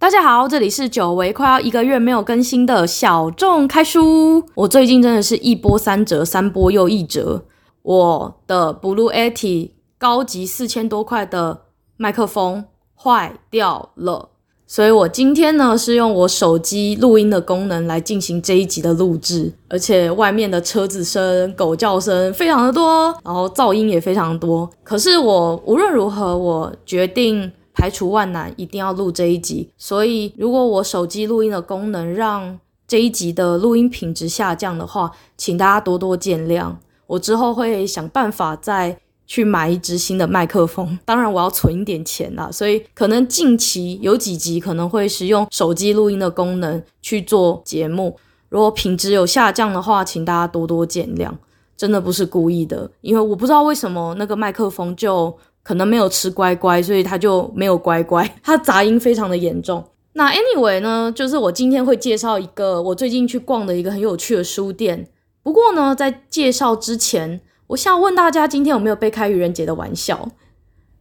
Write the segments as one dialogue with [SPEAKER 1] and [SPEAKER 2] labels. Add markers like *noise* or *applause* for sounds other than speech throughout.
[SPEAKER 1] 大家好，这里是久违快要一个月没有更新的小众开书。我最近真的是一波三折，三波又一折。我的 Blue Yeti 高级四千多块的麦克风坏掉了，所以我今天呢是用我手机录音的功能来进行这一集的录制，而且外面的车子声、狗叫声非常的多，然后噪音也非常多。可是我无论如何，我决定。排除万难，一定要录这一集。所以，如果我手机录音的功能让这一集的录音品质下降的话，请大家多多见谅。我之后会想办法再去买一支新的麦克风。*laughs* 当然，我要存一点钱啦，所以可能近期有几集可能会使用手机录音的功能去做节目。如果品质有下降的话，请大家多多见谅。真的不是故意的，因为我不知道为什么那个麦克风就。可能没有吃乖乖，所以他就没有乖乖，*laughs* 他杂音非常的严重。那 anyway 呢，就是我今天会介绍一个我最近去逛的一个很有趣的书店。不过呢，在介绍之前，我想问大家，今天有没有被开愚人节的玩笑？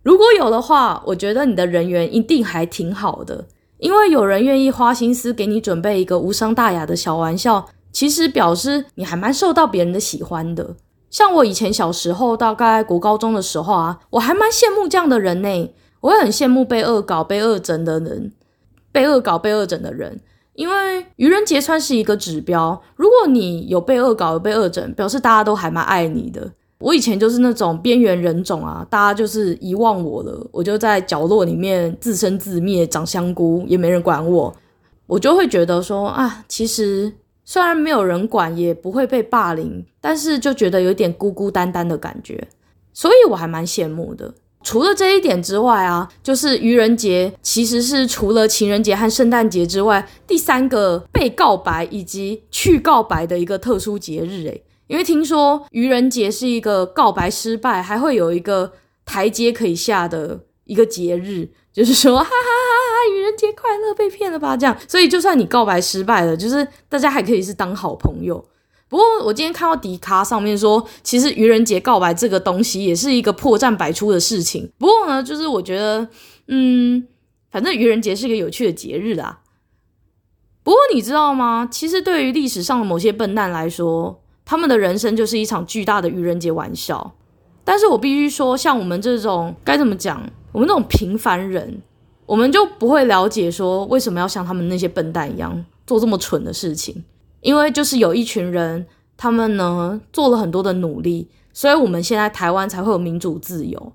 [SPEAKER 1] 如果有的话，我觉得你的人缘一定还挺好的，因为有人愿意花心思给你准备一个无伤大雅的小玩笑，其实表示你还蛮受到别人的喜欢的。像我以前小时候，大概国高中的时候啊，我还蛮羡慕这样的人呢。我会很羡慕被恶搞、被恶整的人，被恶搞、被恶整的人，因为愚人节算是一个指标。如果你有被恶搞、有被恶整，表示大家都还蛮爱你的。我以前就是那种边缘人种啊，大家就是遗忘我了，我就在角落里面自生自灭，长香菇，也没人管我。我就会觉得说啊，其实。虽然没有人管，也不会被霸凌，但是就觉得有点孤孤单单的感觉，所以我还蛮羡慕的。除了这一点之外啊，就是愚人节其实是除了情人节和圣诞节之外，第三个被告白以及去告白的一个特殊节日诶。因为听说愚人节是一个告白失败还会有一个台阶可以下的一个节日。就是说，哈哈哈哈！愚人节快乐，被骗了吧？这样，所以就算你告白失败了，就是大家还可以是当好朋友。不过我今天看到迪卡上面说，其实愚人节告白这个东西也是一个破绽百出的事情。不过呢，就是我觉得，嗯，反正愚人节是一个有趣的节日啦。不过你知道吗？其实对于历史上的某些笨蛋来说，他们的人生就是一场巨大的愚人节玩笑。但是我必须说，像我们这种该怎么讲？我们那种平凡人，我们就不会了解说为什么要像他们那些笨蛋一样做这么蠢的事情，因为就是有一群人，他们呢做了很多的努力，所以我们现在台湾才会有民主自由。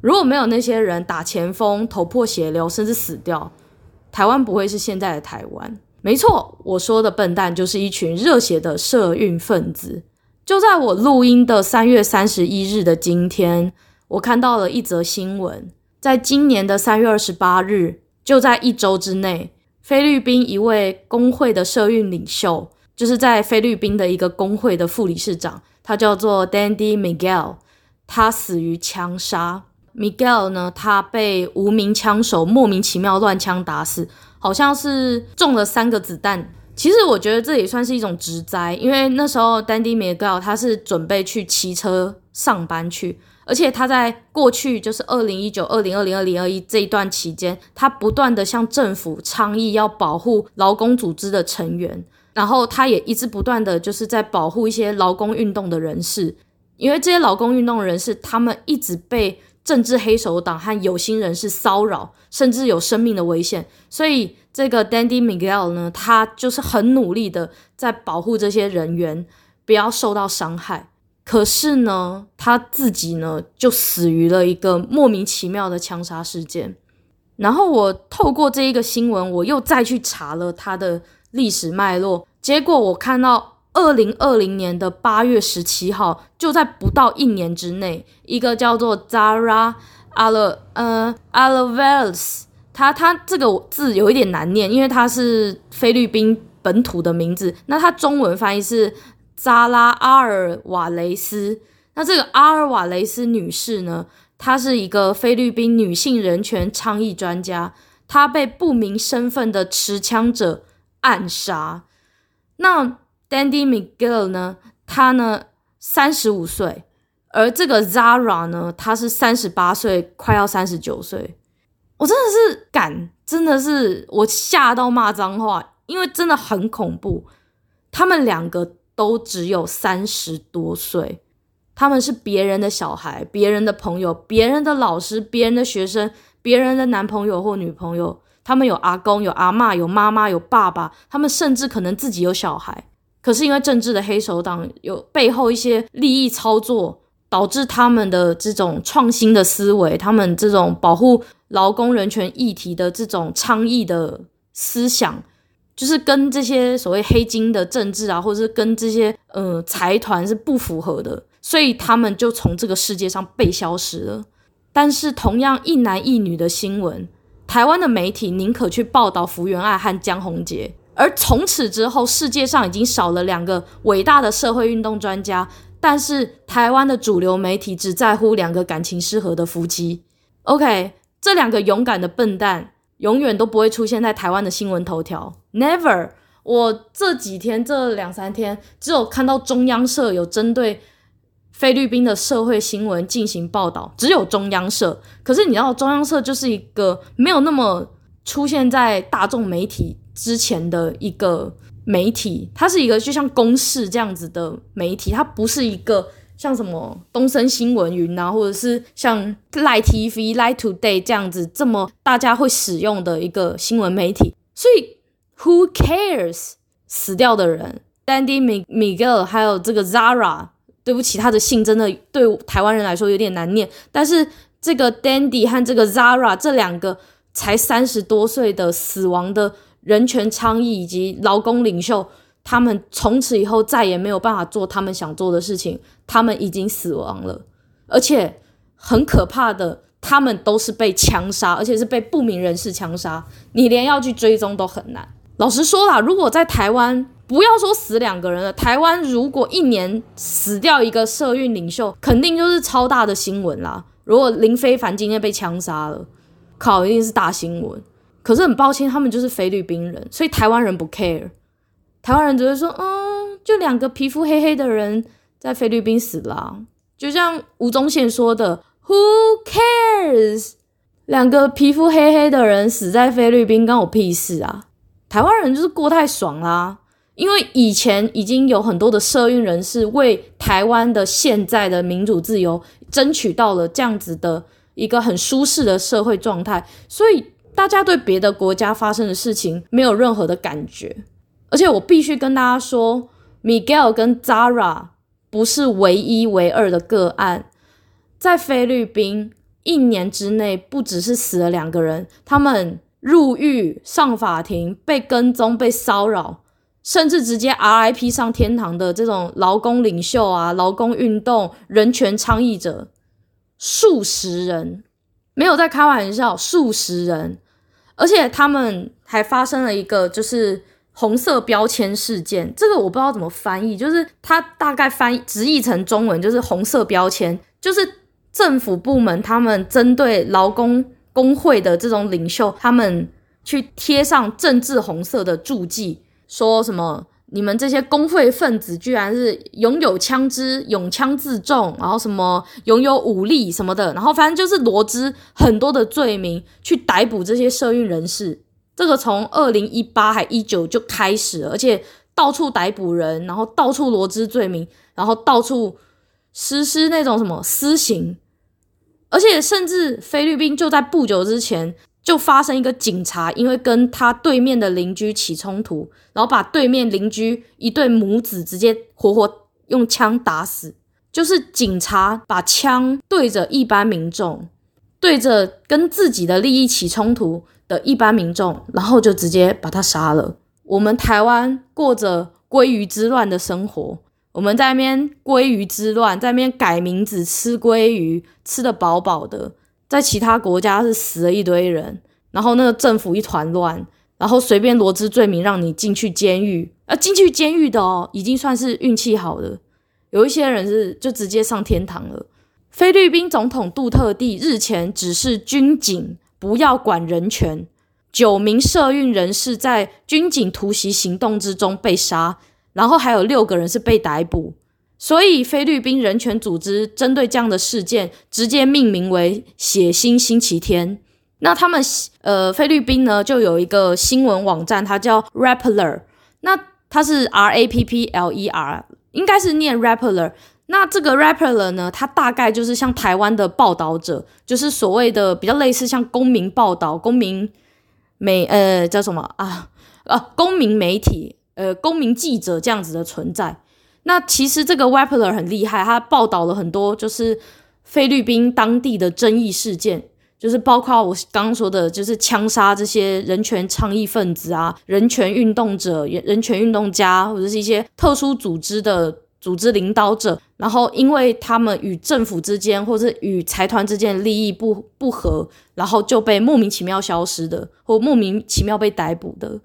[SPEAKER 1] 如果没有那些人打前锋、头破血流，甚至死掉，台湾不会是现在的台湾。没错，我说的笨蛋就是一群热血的社运分子。就在我录音的三月三十一日的今天，我看到了一则新闻。在今年的三月二十八日，就在一周之内，菲律宾一位工会的社运领袖，就是在菲律宾的一个工会的副理事长，他叫做 Dandy Miguel，他死于枪杀。Miguel 呢，他被无名枪手莫名其妙乱枪打死，好像是中了三个子弹。其实我觉得这也算是一种职灾，因为那时候 Dandy Miguel 他是准备去骑车上班去。而且他在过去就是二零一九、二零二零、二零二一这一段期间，他不断的向政府倡议要保护劳工组织的成员，然后他也一直不断的就是在保护一些劳工运动的人士，因为这些劳工运动人士他们一直被政治黑手党和有心人士骚扰，甚至有生命的危险，所以这个 Dandy Miguel 呢，他就是很努力的在保护这些人员不要受到伤害。可是呢，他自己呢就死于了一个莫名其妙的枪杀事件。然后我透过这一个新闻，我又再去查了他的历史脉络。结果我看到，二零二零年的八月十七号，就在不到一年之内，一个叫做 Zara Al 呃 Alvarez，他他这个字有一点难念，因为他是菲律宾本土的名字。那他中文翻译是。扎拉阿尔瓦雷斯，那这个阿尔瓦雷斯女士呢？她是一个菲律宾女性人权倡议专家，她被不明身份的持枪者暗杀。那 Dandy Miguel 呢？他呢三十五岁，而这个 Zara 呢，她是三十八岁，快要三十九岁。我真的是感真的是我吓到骂脏话，因为真的很恐怖。他们两个都只有三十多岁，他们是别人的小孩、别人的朋友、别人的老师、别人的学生、别人的男朋友或女朋友。他们有阿公、有阿嬷、有妈妈、有爸爸，他们甚至可能自己有小孩。可是因为政治的黑手党有背后一些利益操作，导致他们的这种创新的思维，他们这种保护劳工人权议题的这种倡议的思想，就是跟这些所谓黑金的政治啊，或者是跟这些呃财团是不符合的，所以他们就从这个世界上被消失了。但是同样一男一女的新闻。台湾的媒体宁可去报道福原爱和江宏杰，而从此之后，世界上已经少了两个伟大的社会运动专家，但是台湾的主流媒体只在乎两个感情失和的夫妻。OK，这两个勇敢的笨蛋永远都不会出现在台湾的新闻头条，Never。我这几天这两三天只有看到中央社有针对。菲律宾的社会新闻进行报道，只有中央社。可是你知道，中央社就是一个没有那么出现在大众媒体之前的一个媒体，它是一个就像公视这样子的媒体，它不是一个像什么东森新闻云啊，或者是像 Line TV、Line Today 这样子这么大家会使用的一个新闻媒体。所以，Who cares？死掉的人，Dandy Miguel，还有这个 Zara。对不起，他的姓真的对台湾人来说有点难念。但是这个 Dandy 和这个 Zara 这两个才三十多岁的死亡的人权倡议以及劳工领袖，他们从此以后再也没有办法做他们想做的事情。他们已经死亡了，而且很可怕的，他们都是被枪杀，而且是被不明人士枪杀。你连要去追踪都很难。老实说啦，如果在台湾，不要说死两个人了，台湾如果一年死掉一个社运领袖，肯定就是超大的新闻啦。如果林非凡今天被枪杀了，靠，一定是大新闻。可是很抱歉，他们就是菲律宾人，所以台湾人不 care。台湾人只会说，嗯，就两个皮肤黑黑的人在菲律宾死了，就像吴宗宪说的，Who cares？两个皮肤黑黑的人死在菲律宾，关我屁事啊！台湾人就是过太爽啦。因为以前已经有很多的社运人士为台湾的现在的民主自由争取到了这样子的一个很舒适的社会状态，所以大家对别的国家发生的事情没有任何的感觉。而且我必须跟大家说，Miguel 跟 Zara 不是唯一唯二的个案，在菲律宾一年之内不只是死了两个人，他们入狱、上法庭、被跟踪、被骚扰。甚至直接 RIP 上天堂的这种劳工领袖啊，劳工运动人权倡议者，数十人，没有在开玩笑，数十人，而且他们还发生了一个就是红色标签事件，这个我不知道怎么翻译，就是它大概翻译直译成中文就是红色标签，就是政府部门他们针对劳工工会的这种领袖，他们去贴上政治红色的注记。说什么？你们这些工会分子居然是拥有枪支、拥枪自重，然后什么拥有武力什么的，然后反正就是罗织很多的罪名去逮捕这些社运人士。这个从二零一八还一九就开始了，而且到处逮捕人，然后到处罗织罪名，然后到处实施那种什么私刑，而且甚至菲律宾就在不久之前。就发生一个警察，因为跟他对面的邻居起冲突，然后把对面邻居一对母子直接活活用枪打死。就是警察把枪对着一般民众，对着跟自己的利益起冲突的一般民众，然后就直接把他杀了。我们台湾过着鲑鱼之乱的生活，我们在那边鲑鱼之乱，在那边改名字吃鲑鱼，吃得饱饱的。在其他国家是死了一堆人，然后那个政府一团乱，然后随便罗织罪名让你进去监狱，啊，进去监狱的哦，已经算是运气好的，有一些人是就直接上天堂了。菲律宾总统杜特地日前指示军警不要管人权，九名社运人士在军警突袭行动之中被杀，然后还有六个人是被逮捕。所以，菲律宾人权组织针对这样的事件，直接命名为“血腥星期天”，那他们呃菲律宾呢就有一个新闻网站，它叫 Rappler，那它是 R A P P L E R，应该是念 Rappler。那这个 rapper 呢，他大概就是像台湾的报道者，就是所谓的比较类似像公民报道、公民媒呃叫什么啊啊公民媒体呃公民记者这样子的存在。那其实这个 rapper 很厉害，他报道了很多就是菲律宾当地的争议事件。就是包括我刚刚说的，就是枪杀这些人权倡议分子啊、人权运动者、人权运动家，或者是一些特殊组织的组织领导者，然后因为他们与政府之间或者与财团之间的利益不不合，然后就被莫名其妙消失的，或莫名其妙被逮捕的。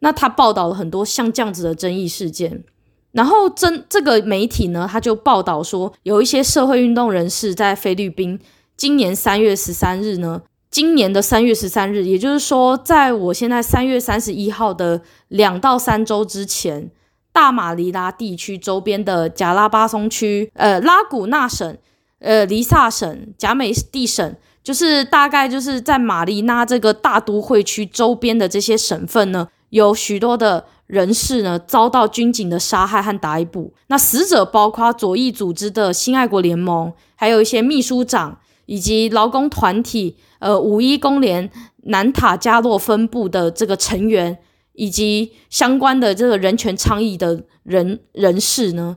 [SPEAKER 1] 那他报道了很多像这样子的争议事件，然后真这个媒体呢，他就报道说，有一些社会运动人士在菲律宾。今年三月十三日呢，今年的三月十三日，也就是说，在我现在三月三十一号的两到三周之前，大马尼拉地区周边的贾拉巴松区、呃拉古纳省、呃黎萨省、贾美地省，就是大概就是在马尼拉这个大都会区周边的这些省份呢，有许多的人士呢遭到军警的杀害和逮捕。那死者包括左翼组织的新爱国联盟，还有一些秘书长。以及劳工团体，呃，五一工联南塔加洛分部的这个成员，以及相关的这个人权倡议的人人士呢，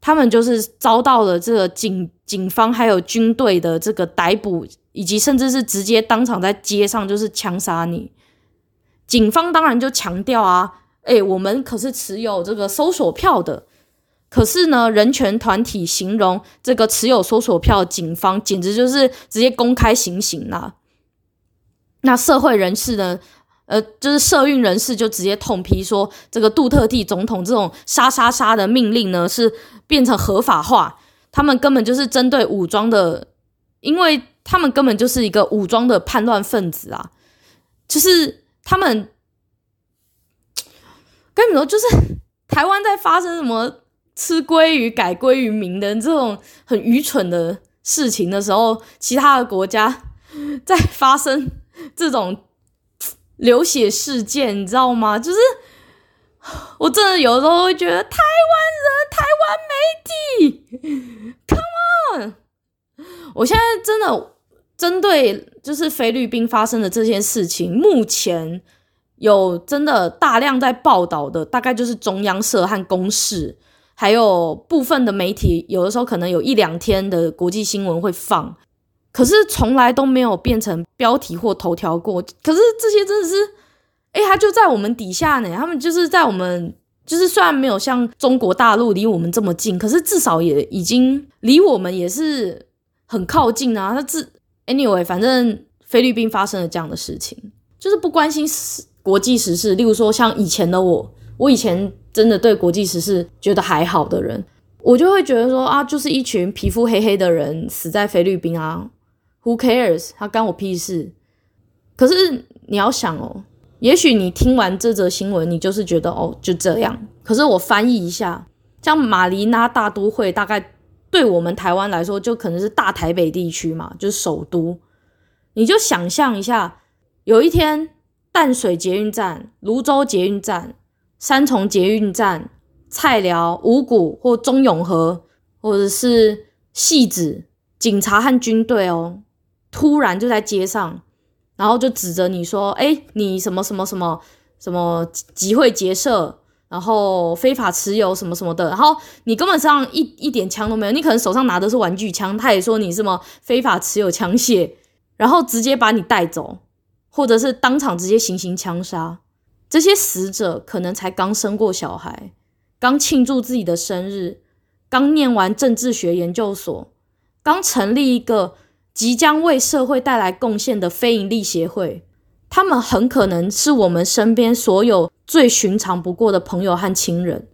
[SPEAKER 1] 他们就是遭到了这个警警方还有军队的这个逮捕，以及甚至是直接当场在街上就是枪杀你。警方当然就强调啊，诶，我们可是持有这个搜索票的。可是呢，人权团体形容这个持有搜索票的警方简直就是直接公开行刑啦。那社会人士呢，呃，就是社运人士就直接痛批说，这个杜特蒂总统这种杀杀杀的命令呢，是变成合法化。他们根本就是针对武装的，因为他们根本就是一个武装的叛乱分子啊。就是他们，跟你说，就是 *laughs* 台湾在发生什么？吃鲑鱼改鲑鱼名的这种很愚蠢的事情的时候，其他的国家 *laughs* 在发生这种流血事件，你知道吗？就是 *sighs* 我真的有时候会觉得台湾人、台湾媒体，Come on！我现在真的针对就是菲律宾发生的这件事情，目前有真的大量在报道的，大概就是中央社和公视。还有部分的媒体，有的时候可能有一两天的国际新闻会放，可是从来都没有变成标题或头条过。可是这些真的是，哎，他就在我们底下呢。他们就是在我们，就是虽然没有像中国大陆离我们这么近，可是至少也已经离我们也是很靠近啊。那这 anyway，反正菲律宾发生了这样的事情，就是不关心国际时事。例如说，像以前的我，我以前。真的对国际时事觉得还好的人，我就会觉得说啊，就是一群皮肤黑黑的人死在菲律宾啊，Who cares？他干我屁事。可是你要想哦，也许你听完这则新闻，你就是觉得哦，就这样。可是我翻译一下，像马尼拉大都会，大概对我们台湾来说，就可能是大台北地区嘛，就是首都。你就想象一下，有一天淡水捷运站、芦洲捷运站。三重捷运站、菜寮、五股或中永和，或者是汐止，警察和军队哦，突然就在街上，然后就指着你说：“哎，你什么什么什么什么集会结社，然后非法持有什么什么的。”然后你根本上一一点枪都没有，你可能手上拿的是玩具枪，他也说你什么非法持有枪械，然后直接把你带走，或者是当场直接行刑枪杀。这些死者可能才刚生过小孩，刚庆祝自己的生日，刚念完政治学研究所，刚成立一个即将为社会带来贡献的非营利协会。他们很可能是我们身边所有最寻常不过的朋友和亲人，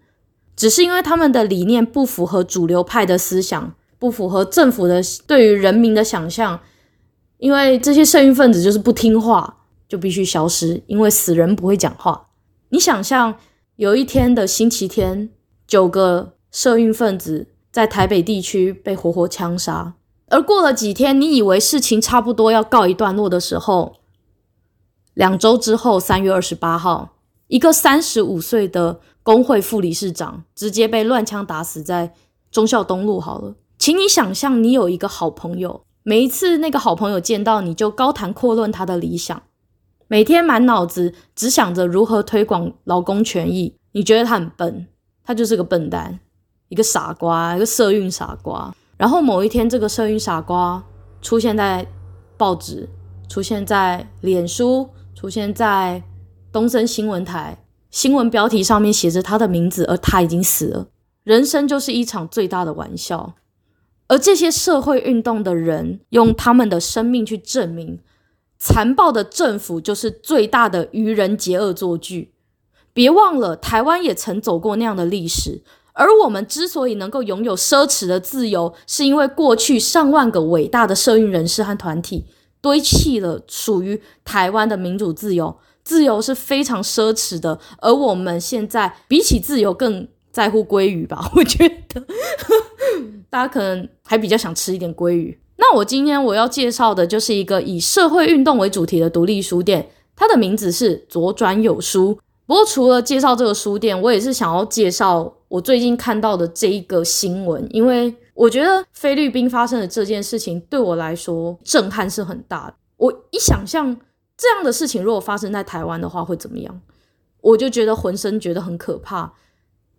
[SPEAKER 1] 只是因为他们的理念不符合主流派的思想，不符合政府的对于人民的想象，因为这些社运分子就是不听话。就必须消失，因为死人不会讲话。你想象有一天的星期天，九个社运分子在台北地区被活活枪杀，而过了几天，你以为事情差不多要告一段落的时候，两周之后，三月二十八号，一个三十五岁的工会副理事长直接被乱枪打死在忠孝东路。好了，请你想象，你有一个好朋友，每一次那个好朋友见到你就高谈阔论他的理想，每天满脑子只想着如何推广劳工权益。你觉得他很笨，他就是个笨蛋，一个傻瓜，一个社运傻瓜。然后某一天，这个社运傻瓜出现在报纸，出现在脸书，出现在东森新闻台，新闻标题上面写着他的名字，而他已经死了。人生就是一场最大的玩笑，而这些社会运动的人用他们的生命去证明，残暴的政府就是最大的愚人节恶作剧。别忘了，台湾也曾走过那样的历史。而我们之所以能够拥有奢侈的自由，是因为过去上万个伟大的社运人士和团体堆砌了属于台湾的民主自由。自由是非常奢侈的，而我们现在比起自由更在乎鲑鱼吧？我觉得大家可能还比较想吃一点鲑鱼。那我今天我要介绍的就是一个以社会运动为主题的独立书店，它的名字是左转有书。不过除了介绍这个书店，我也是想要介绍我最近看到的这一个新闻，因为我觉得菲律宾发生的这件事情对我来说震撼是很大的。我一想象这样的事情如果发生在台湾的话会怎么样，我就觉得浑身觉得很可怕。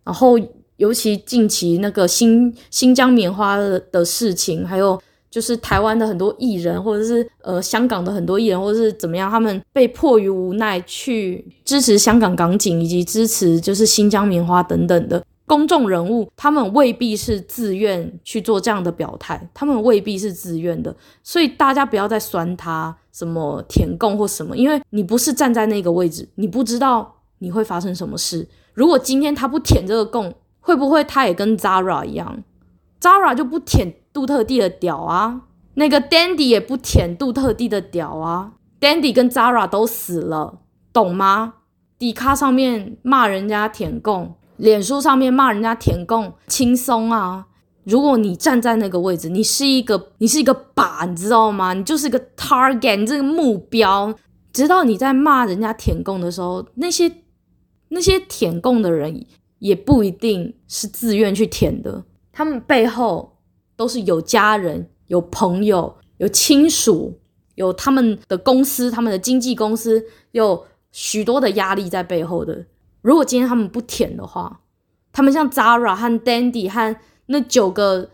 [SPEAKER 1] 然后尤其近期那个新新疆棉花的的事情，还有。就是台湾的很多艺人，或者是呃香港的很多艺人，或者是怎么样，他们被迫于无奈去支持香港港警，以及支持就是新疆棉花等等的公众人物，他们未必是自愿去做这样的表态，他们未必是自愿的，所以大家不要再酸他什么舔共或什么，因为你不是站在那个位置，你不知道你会发生什么事。如果今天他不舔这个共，会不会他也跟 Zara 一样？Zara 就不舔。杜特地的屌啊，那个 Dandy 也不舔杜特地的屌啊，Dandy 跟 Zara 都死了，懂吗？迪卡上面骂人家舔共，脸书上面骂人家舔共，轻松啊！如果你站在那个位置，你是一个，你是一个靶，你知道吗？你就是一个 target，你这个目标。直到你在骂人家舔共的时候，那些那些舔共的人也不一定是自愿去舔的，他们背后。都是有家人、有朋友、有亲属、有他们的公司、他们的经纪公司，有许多的压力在背后的。如果今天他们不舔的话，他们像 Zara 和 Dandy 和那九个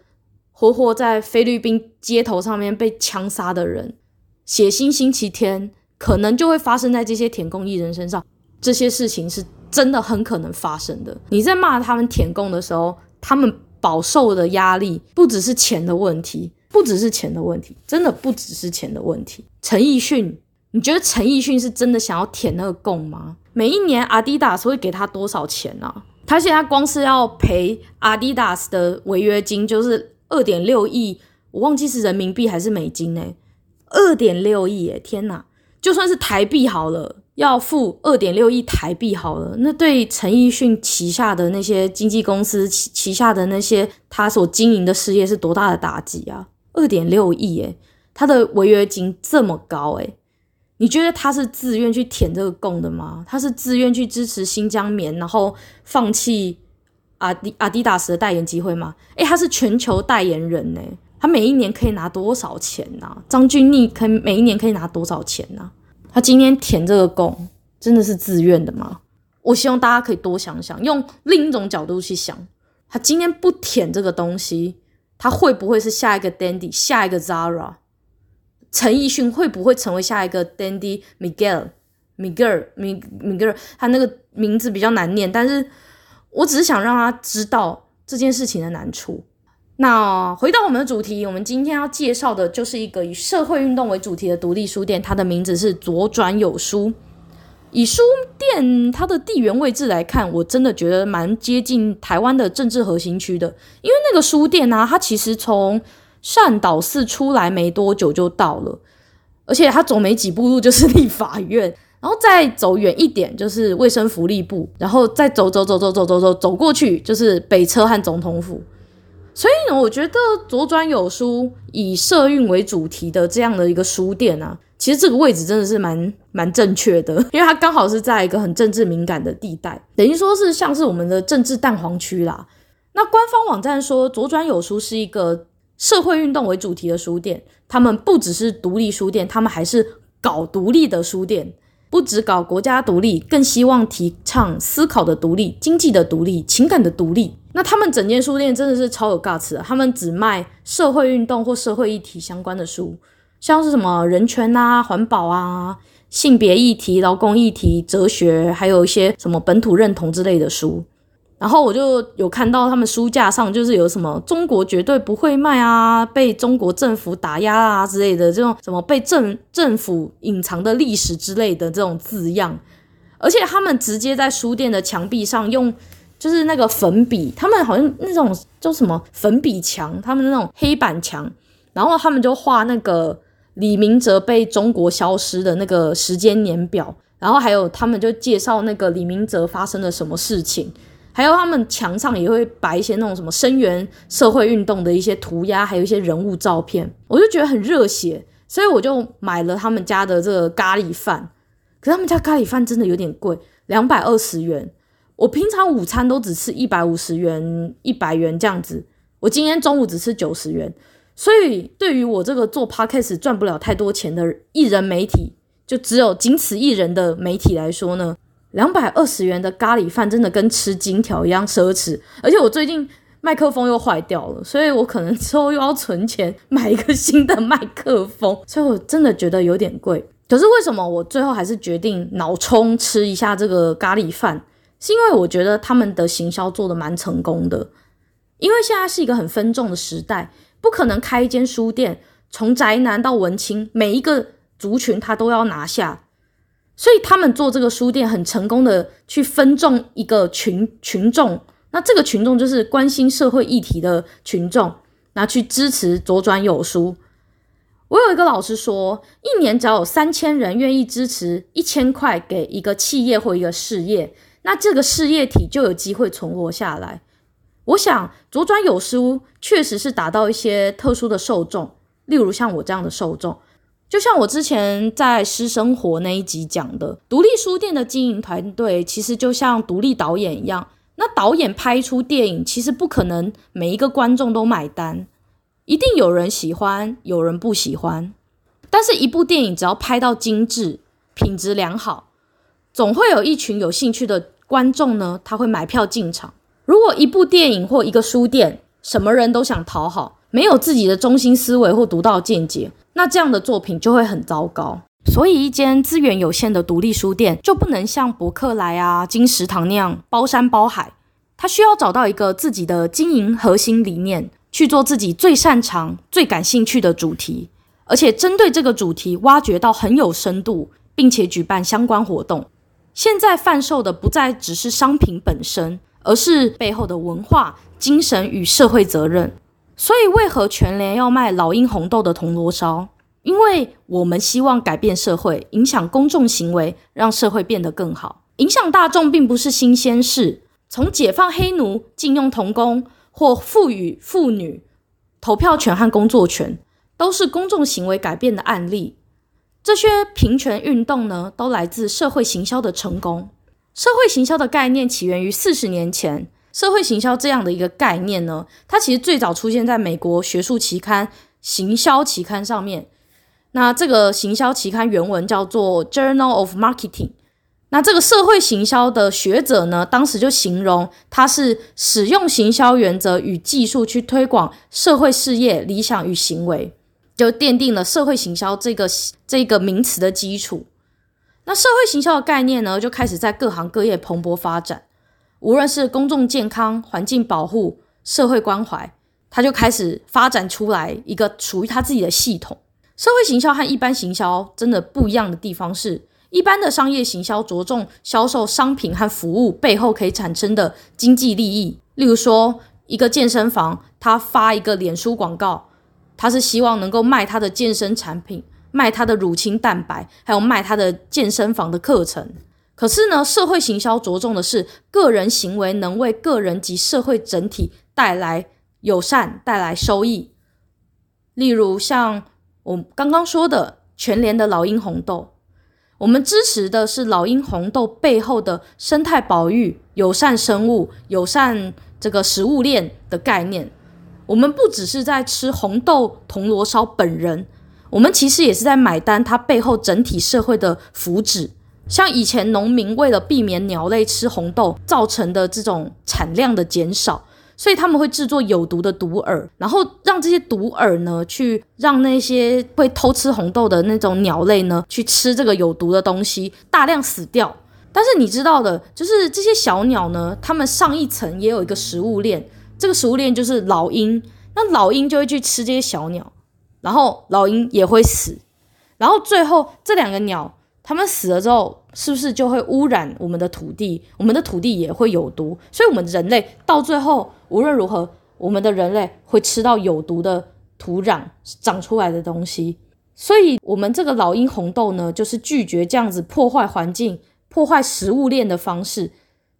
[SPEAKER 1] 活活在菲律宾街头上面被枪杀的人，血腥星期天可能就会发生在这些舔共艺人身上。这些事情是真的很可能发生的。你在骂他们舔共的时候，他们。饱受的压力不只是钱的问题，不只是钱的问题，真的不只是钱的问题。陈奕迅，你觉得陈奕迅是真的想要舔那个供吗？每一年阿迪达斯会给他多少钱呢、啊？他现在光是要赔阿迪达斯的违约金就是二点六亿，我忘记是人民币还是美金呢？二点六亿，诶，天哪！就算是台币好了。要付二点六亿台币好了，那对陈奕迅旗下的那些经纪公司旗下的那些他所经营的事业是多大的打击啊？二点六亿诶，他的违约金这么高诶，你觉得他是自愿去舔这个供的吗？他是自愿去支持新疆棉，然后放弃阿迪阿迪达斯的代言机会吗？诶，他是全球代言人呢，他每一年可以拿多少钱呢、张钧甯可每一年可以拿多少钱呢、他今天舔这个共，真的是自愿的吗？我希望大家可以多想想，用另一种角度去想。他今天不舔这个东西，他会不会是下一个 Dandy，下一个 Zara？陈奕迅会不会成为下一个 Dandy Miguel？Miguel，Miguel，他那个名字比较难念，但是我只是想让他知道这件事情的难处。那回到我们的主题，我们今天要介绍的就是一个以社会运动为主题的独立书店，它的名字是左转有书。以书店它的地缘位置来看，我真的觉得蛮接近台湾的政治核心区的，因为那个书店呢、它其实从善导寺出来没多久就到了，而且它走没几步路就是立法院，然后再走远一点就是卫生福利部，然后再走走走走走走走走过去就是北车和总统府。所以呢，我觉得左转有书以社运为主题的这样的一个书店啊，其实这个位置真的是蛮蛮正确的，因为它刚好是在一个很政治敏感的地带，等于说是像是我们的政治蛋黄区啦。那官方网站说，左转有书是一个社会运动为主题的书店，他们不只是独立书店，他们还是搞独立的书店。不只搞国家独立，更希望提倡思考的独立、经济的独立、情感的独立。那他们整间书店真的是超有 guts 的，他们只卖社会运动或社会议题相关的书，像是什么人权啊、环保啊、性别议题、劳工议题、哲学，还有一些什么本土认同之类的书。然后我就有看到他们书架上就是有什么“中国绝对不会卖啊”、“被中国政府打压啊”之类的这种什么被政政府隐藏的历史之类的这种字样，而且他们直接在书店的墙壁上用就是那个粉笔，他们好像那种叫什么粉笔墙，他们那种黑板墙，然后他们就画那个李明哲被中国消失的那个时间年表，然后还有他们就介绍那个李明哲发生了什么事情。还有他们墙上也会摆一些那种什么声援社会运动的一些涂鸦，还有一些人物照片，我就觉得很热血，所以我就买了他们家的这个咖喱饭。可是他们家咖喱饭真的有点贵，两百二十元。我平常午餐都只吃一百五十元、一百元这样子，我今天中午只吃九十元。所以对于我这个做 podcast 赚不了太多钱的艺人媒体，就只有仅此一人的媒体来说呢，两百二十元的咖喱饭真的跟吃金条一样奢侈，而且我最近麦克风又坏掉了，所以我可能之后又要存钱买一个新的麦克风，*laughs* 所以我真的觉得有点贵。可是为什么我最后还是决定脑冲吃一下这个咖喱饭？是因为我觉得他们的行销做得蛮成功的，因为现在是一个很分众的时代，不可能开一间书店，从宅男到文青，每一个族群他都要拿下。所以他们做这个书店很成功的去分众一个群群众，那这个群众就是关心社会议题的群众，那去支持左转有书。我有一个老师说，一年只要有三千人愿意支持一千块给一个企业或一个事业，那这个事业体就有机会存活下来。我想左转有书确实是达到一些特殊的受众，例如像我这样的受众。就像我之前在私生活那一集讲的，独立书店的经营团队其实就像独立导演一样。那导演拍出电影，其实不可能每一个观众都买单，一定有人喜欢，有人不喜欢。但是，一部电影只要拍到精致、品质良好，总会有一群有兴趣的观众呢，他会买票进场。如果一部电影或一个书店，什么人都想讨好，没有自己的中心思维或独到见解。那这样的作品就会很糟糕，所以一间资源有限的独立书店就不能像博客来啊、金石堂那样包山包海，他需要找到一个自己的经营核心理念，去做自己最擅长、最感兴趣的主题，而且针对这个主题挖掘到很有深度，并且举办相关活动。现在贩售的不再只是商品本身，而是背后的文化、精神与社会责任。所以，为何全联要卖老鹰红豆的铜锣烧？因为我们希望改变社会，影响公众行为，让社会变得更好。影响大众并不是新鲜事。从解放黑奴、禁用童工，或赋予妇女投票权和工作权，都是公众行为改变的案例。这些平权运动呢，都来自社会行销的成功。社会行销的概念起源于四十年前。社会行销这样的一个概念呢，它其实最早出现在美国学术期刊《行销期刊》上面。那这个行销期刊原文叫做《Journal of Marketing》。那这个社会行销的学者呢，当时就形容它是使用行销原则与技术去推广社会事业理想与行为，就奠定了社会行销这个这个名词的基础。那社会行销的概念呢，就开始在各行各业蓬勃发展。无论是公众健康、环境保护、社会关怀，他就开始发展出来一个属于他自己的系统。社会行销和一般行销真的不一样的地方是，一般的商业行销着重销售商品和服务背后可以产生的经济利益。例如说，一个健身房，他发一个脸书广告，他是希望能够卖他的健身产品，卖他的乳清蛋白，还有卖他的健身房的课程。可是呢，社会行销着重的是个人行为能为个人及社会整体带来友善带来收益。例如像我刚刚说的全联的老鹰红豆，我们支持的是老鹰红豆背后的生态保育、友善生物、友善这个食物链的概念。我们不只是在吃红豆铜锣烧本人，我们其实也是在买单它背后整体社会的福祉。像以前农民为了避免鸟类吃红豆造成的这种产量的减少，所以他们会制作有毒的毒饵，然后让这些毒饵呢，去让那些会偷吃红豆的那种鸟类呢，去吃这个有毒的东西，大量死掉。但是你知道的，就是这些小鸟呢，它们上一层也有一个食物链。这个食物链就是老鹰，那老鹰就会去吃这些小鸟，然后老鹰也会死，然后最后这两个鸟它们死了之后，是不是就会污染我们的土地？我们的土地也会有毒，所以我们人类到最后无论如何，我们的人类会吃到有毒的土壤长出来的东西。所以，我们这个老鹰红豆呢，就是拒绝这样子破坏环境、破坏食物链的方式。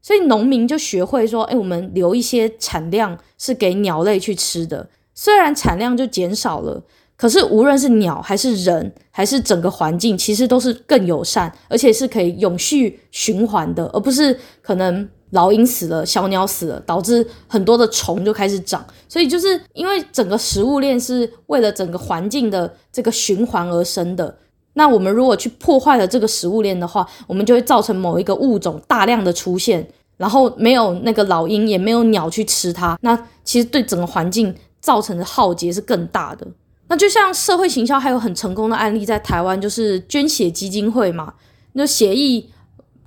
[SPEAKER 1] 所以农民就学会说：“哎，我们留一些产量是给鸟类去吃的。虽然产量就减少了，可是无论是鸟还是人，还是整个环境，其实都是更友善，而且是可以永续循环的，而不是可能老鹰死了、小鸟死了，导致很多的虫就开始长。所以就是因为整个食物链是为了整个环境的这个循环而生的。”那我们如果去破坏了这个食物链的话，我们就会造成某一个物种大量的出现，然后没有那个老鹰，也没有鸟去吃它。那其实对整个环境造成的浩劫是更大的。那就像社会行销还有很成功的案例，在台湾就是捐血基金会嘛。那血液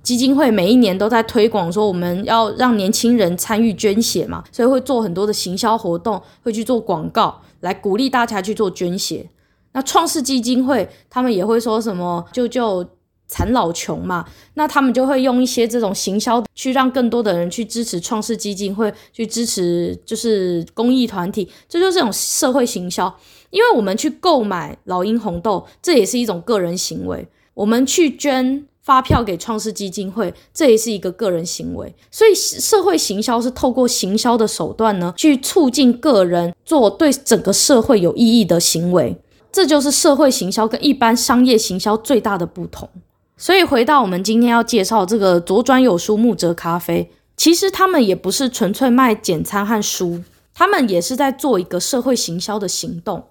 [SPEAKER 1] 基金会每一年都在推广说，我们要让年轻人参与捐血嘛，所以会做很多的行销活动，会去做广告来鼓励大家去做捐血。那创世基金会他们也会说什么救救残老穷嘛？那他们就会用一些这种行销去让更多的人去支持创世基金会，去支持就是公益团体，这就是这种社会行销。因为我们去购买老鹰红豆，这也是一种个人行为；我们去捐发票给创世基金会，这也是一个个人行为。所以社会行销是透过行销的手段呢，去促进个人做对整个社会有意义的行为。这就是社会行销跟一般商业行销最大的不同。所以回到我们今天要介绍这个左转有书木折咖啡，其实他们也不是纯粹卖简餐和书，他们也是在做一个社会行销的行动。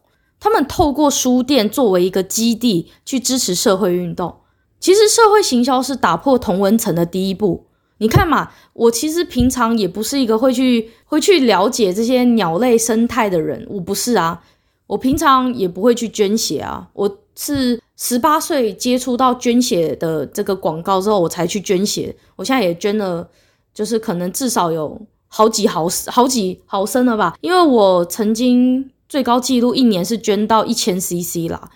[SPEAKER 1] 他们透过书店作为一个基地去支持社会运动。其实社会行销是打破同温层的第一步。你看嘛，我其实平常也不是一个会去会去了解这些鸟类生态的人，我不是啊。我平常也不会去捐血啊，我是十八岁接触到捐血的这个广告之后，我才去捐血。我现在也捐了，就是可能至少有好几毫好几毫升了吧，因为我曾经最高纪录一年是捐到一千 CC 啦，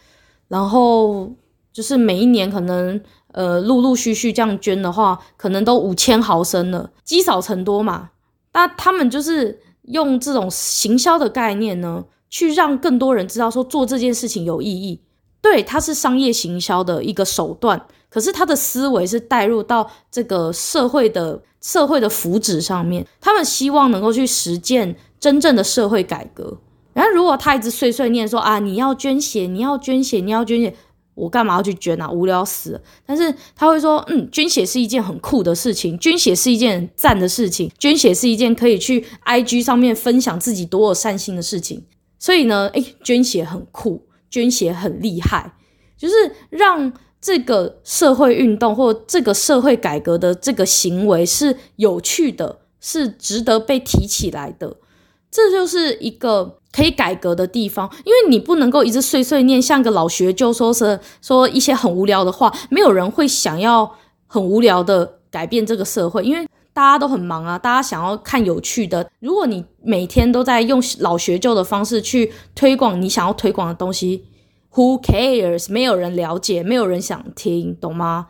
[SPEAKER 1] 然后就是每一年可能呃陆陆续续这样捐的话，可能都五千毫升了，积少成多嘛。那他们就是用这种行销的概念呢。去让更多人知道说做这件事情有意义，对，它是商业行销的一个手段，可是他的思维是带入到这个社会的社会的福祉上面，他们希望能够去实践真正的社会改革。然后如果他一直碎碎念说啊，你要捐血，你要捐血，你要捐血，我干嘛要去捐啊？无聊死了。但是他会说，嗯，捐血是一件很酷的事情，捐血是一件赞的事情，捐血是一件可以去 IG 上面分享自己多有善心的事情。所以呢，诶，捐血很酷，捐血很厉害，就是让这个社会运动或这个社会改革的这个行为是有趣的，是值得被提起来的。这就是一个可以改革的地方，因为你不能够一直碎碎念，像个老学究说是说一些很无聊的话，没有人会想要很无聊的改变这个社会，因为。大家都很忙啊，大家想要看有趣的。如果你每天都在用老学究的方式去推广你想要推广的东西，Who cares？没有人了解，没有人想听，懂吗？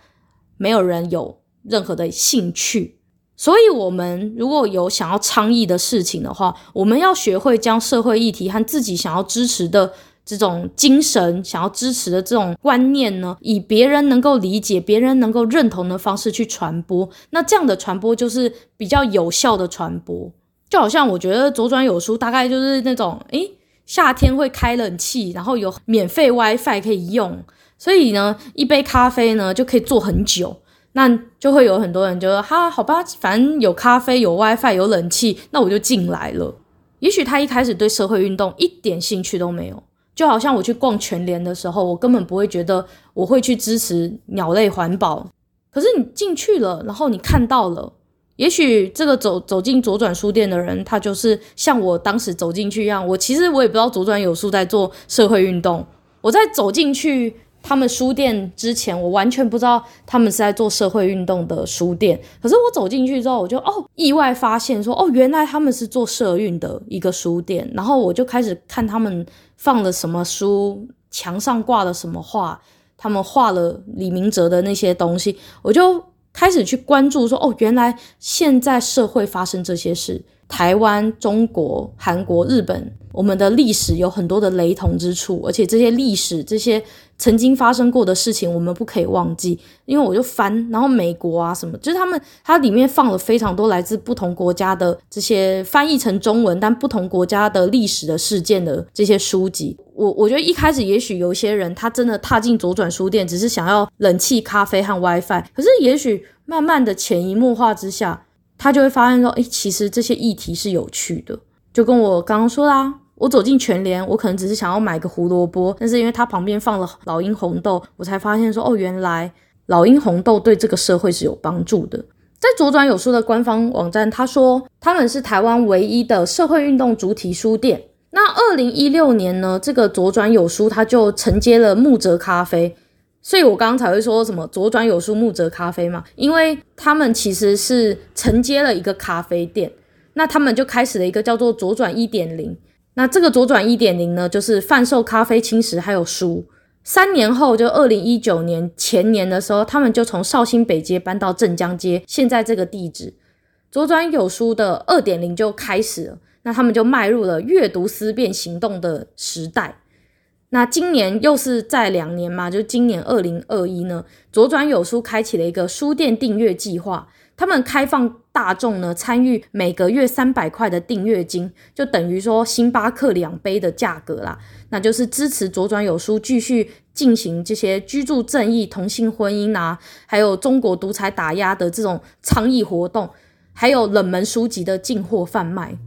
[SPEAKER 1] 没有人有任何的兴趣。所以，我们如果有想要倡议的事情的话，我们要学会将社会议题和自己想要支持的。这种精神，想要支持的这种观念呢，以别人能够理解、别人能够认同的方式去传播，那这样的传播就是比较有效的传播。就好像我觉得左转有书大概就是那种，诶，夏天会开冷气，然后有免费 WiFi 可以用，所以呢，一杯咖啡呢就可以做很久。那就会有很多人就说，哈，好吧，反正有咖啡、有 WiFi、有冷气，那我就进来了。也许他一开始对社会运动一点兴趣都没有，就好像我去逛全联的时候，我根本不会觉得我会去支持鸟类环保。可是你进去了，然后你看到了，也许这个走走进左转书店的人，他就是像我当时走进去一样。我其实我也不知道左转有书在做社会运动，我在走进去。他们书店之前，我完全不知道他们是在做社会运动的书店。可是我走进去之后，我就哦，意外发现说哦，原来他们是做社运的一个书店。然后我就开始看他们放了什么书，墙上挂了什么画，他们画了李明哲的那些东西，我就开始去关注说哦，原来现在社会发生这些事。台湾、中国、韩国、日本，我们的历史有很多的雷同之处，而且这些历史、这些曾经发生过的事情，我们不可以忘记。因为我就翻，然后美国啊什么，就是他们，它里面放了非常多来自不同国家的这些翻译成中文，但不同国家的历史的事件的这些书籍。我我觉得一开始也许有些人他真的踏进左转书店，只是想要冷气、咖啡和 WiFi，可是也许慢慢的潜移默化之下。他就会发现说，诶，其实这些议题是有趣的，就跟我刚刚说啦，我走进全联，我可能只是想要买个胡萝卜，但是因为它旁边放了老鹰红豆，我才发现说，哦，原来老鹰红豆对这个社会是有帮助的。在左转有书的官方网站，他说他们是台湾唯一的社会运动主题书店。那二零一六年呢，这个左转有书他就承接了木泽咖啡。所以我刚刚才会说什么左转有书木泽咖啡嘛，因为他们其实是承接了一个咖啡店，那他们就开始了一个叫做左转一点零。那这个左转一点零呢，就是贩售咖啡、轻食还有书。三年后，就二零一九年前年的时候，他们就从绍兴北街搬到镇江街，现在这个地址，左转有书的二点零就开始了。那他们就迈入了阅读思辨行动的时代。那今年又是在两年嘛，就今年二零二一呢，左转有书开启了一个书店订阅计划，他们开放大众呢参与每个月三百块的订阅金，就等于说星巴克两杯的价格啦。那就是支持左转有书继续进行这些居住正义、同性婚姻啊，还有中国独裁打压的这种倡议活动，还有冷门书籍的进货贩卖。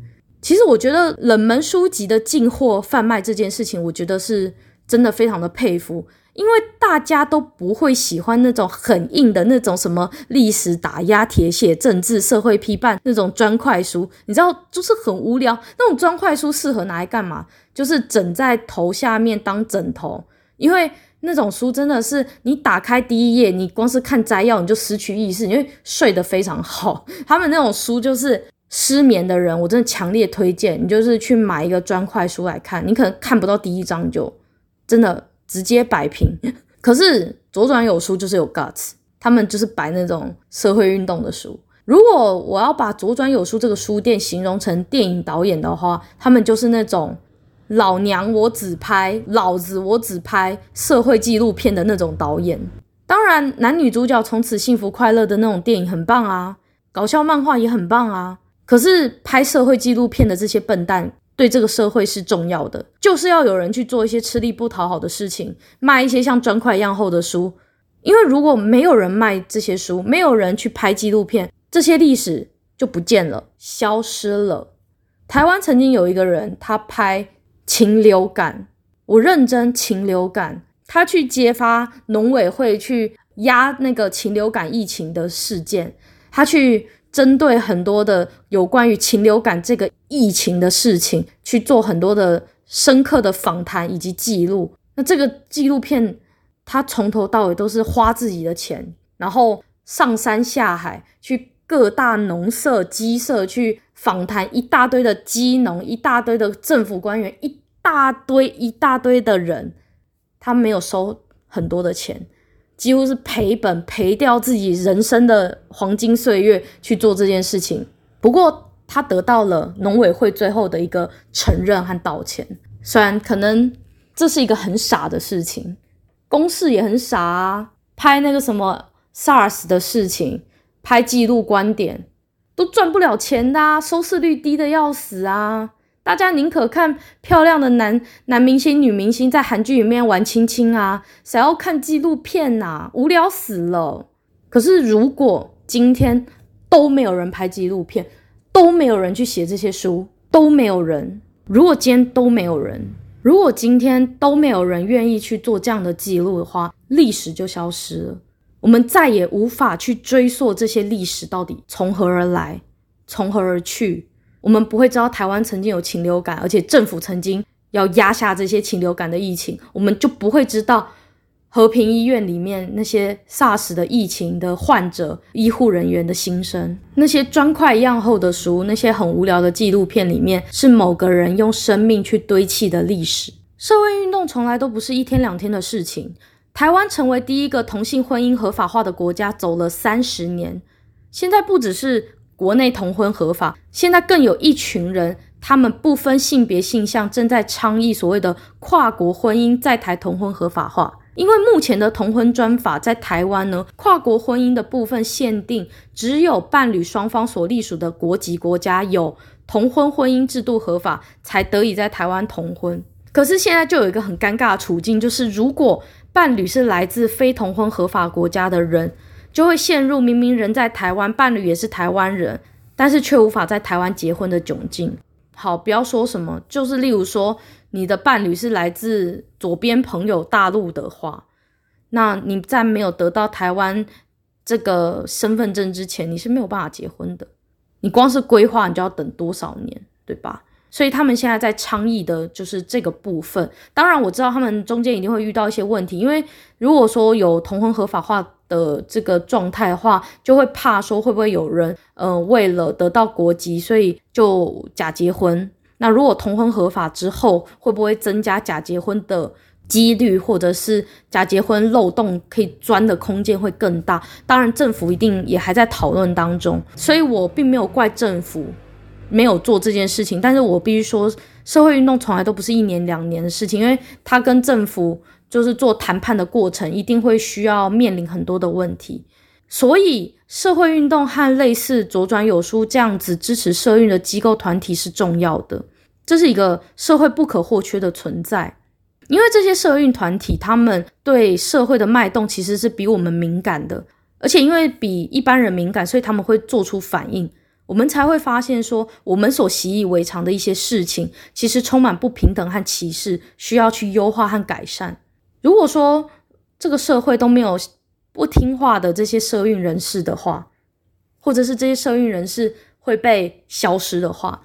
[SPEAKER 1] 其实我觉得冷门书籍的进货贩卖这件事情，我觉得是真的非常的佩服，因为大家都不会喜欢那种很硬的那种什么历史打压、铁血政治、社会批判那种砖块书，你知道，就是很无聊。那种砖块书适合拿来干嘛？就是枕在头下面当枕头，因为那种书真的是你打开第一页，你光是看摘要你就失去意识，你会睡得非常好。*laughs* 他们那种书就是。失眠的人，我真的强烈推荐你，就是去买一个砖块书来看。你可能看不到第一章就真的直接摆平。*laughs* 可是左转有书就是有 guts，他们就是摆那种社会运动的书。如果我要把左转有书这个书店形容成电影导演的话，他们就是那种老娘我只拍，老子我只拍社会纪录片的那种导演。当然，男女主角从此幸福快乐的那种电影很棒啊，搞笑漫画也很棒啊。可是拍社会纪录片的这些笨蛋对这个社会是重要的，就是要有人去做一些吃力不讨好的事情，卖一些像砖块一样厚的书。因为如果没有人卖这些书，没有人去拍纪录片，这些历史就不见了，消失了。台湾曾经有一个人，他拍禽流感，我认真禽流感，他去揭发农委会去压那个禽流感疫情的事件，他去。针对很多的有关于禽流感这个疫情的事情，去做很多的深刻的访谈以及记录。那这个纪录片，他从头到尾都是花自己的钱，然后上山下海，去各大农舍、鸡舍去访谈一大堆的鸡农，一大堆的政府官员，一大堆一大堆的人，他没有收很多的钱。几乎是赔本赔掉自己人生的黄金岁月去做这件事情。不过他得到了农委会最后的一个承认和道歉。虽然可能这是一个很傻的事情，公视也很傻啊，拍那个什么 SARS 的事情，拍记录观点，都赚不了钱的，收视率低的要死啊！大家宁可看漂亮的男男明星、女明星在韩剧里面玩亲亲啊，谁要看纪录片呐、无聊死了。可是如果今天都没有人拍纪录片，都没有人去写这些书，都没有人，如果今天都没有人，如果今天都没有人愿意去做这样的记录的话，历史就消失了。我们再也无法去追溯这些历史到底从何而来，从何而去。我们不会知道台湾曾经有禽流感，而且政府曾经要压下这些禽流感的疫情，我们就不会知道和平医院里面那些 SARS 的疫情的患者、医护人员的心声。那些砖块一样厚的书，那些很无聊的纪录片里面，是某个人用生命去堆砌的历史。社会运动从来都不是一天两天的事情。台湾成为第一个同性婚姻合法化的国家，走了三十年。现在不只是国内同婚合法，现在更有一群人，他们不分性别性向，正在倡议所谓的跨国婚姻在台同婚合法化。因为目前的同婚专法在台湾呢，跨国婚姻的部分限定，只有伴侣双方所隶属的国籍国家有同婚婚姻制度合法，才得以在台湾同婚。可是现在就有一个很尴尬的处境，就是如果伴侣是来自非同婚合法国家的人，就会陷入明明人在台湾，伴侣也是台湾人，但是却无法在台湾结婚的窘境。好，不要说什么，就是例如说你的伴侣是来自左边朋友大陆的话，那你在没有得到台湾这个身份证之前，你是没有办法结婚的。你光是规划，你就要等多少年，对吧？所以他们现在在倡议的就是这个部分。当然，我知道他们中间一定会遇到一些问题，因为如果说有同婚合法化的这个状态的话，就会怕说会不会有人，呃，为了得到国籍，所以就假结婚。那如果同婚合法之后，会不会增加假结婚的几率，或者是假结婚漏洞可以钻的空间会更大？当然，政府一定也还在讨论当中，所以我并没有怪政府。没有做这件事情，但是我必须说，社会运动从来都不是一年两年的事情，因为他跟政府就是做谈判的过程，一定会需要面临很多的问题。所以，社会运动和类似左转有书这样子支持社运的机构团体是重要的，这是一个社会不可或缺的存在。因为这些社运团体，他们对社会的脉动其实是比我们敏感的，而且因为比一般人敏感，所以他们会做出反应。我们才会发现，说我们所习以为常的一些事情，其实充满不平等和歧视，需要去优化和改善。如果说这个社会都没有不听话的这些社运人士的话，或者是这些社运人士会被消失的话，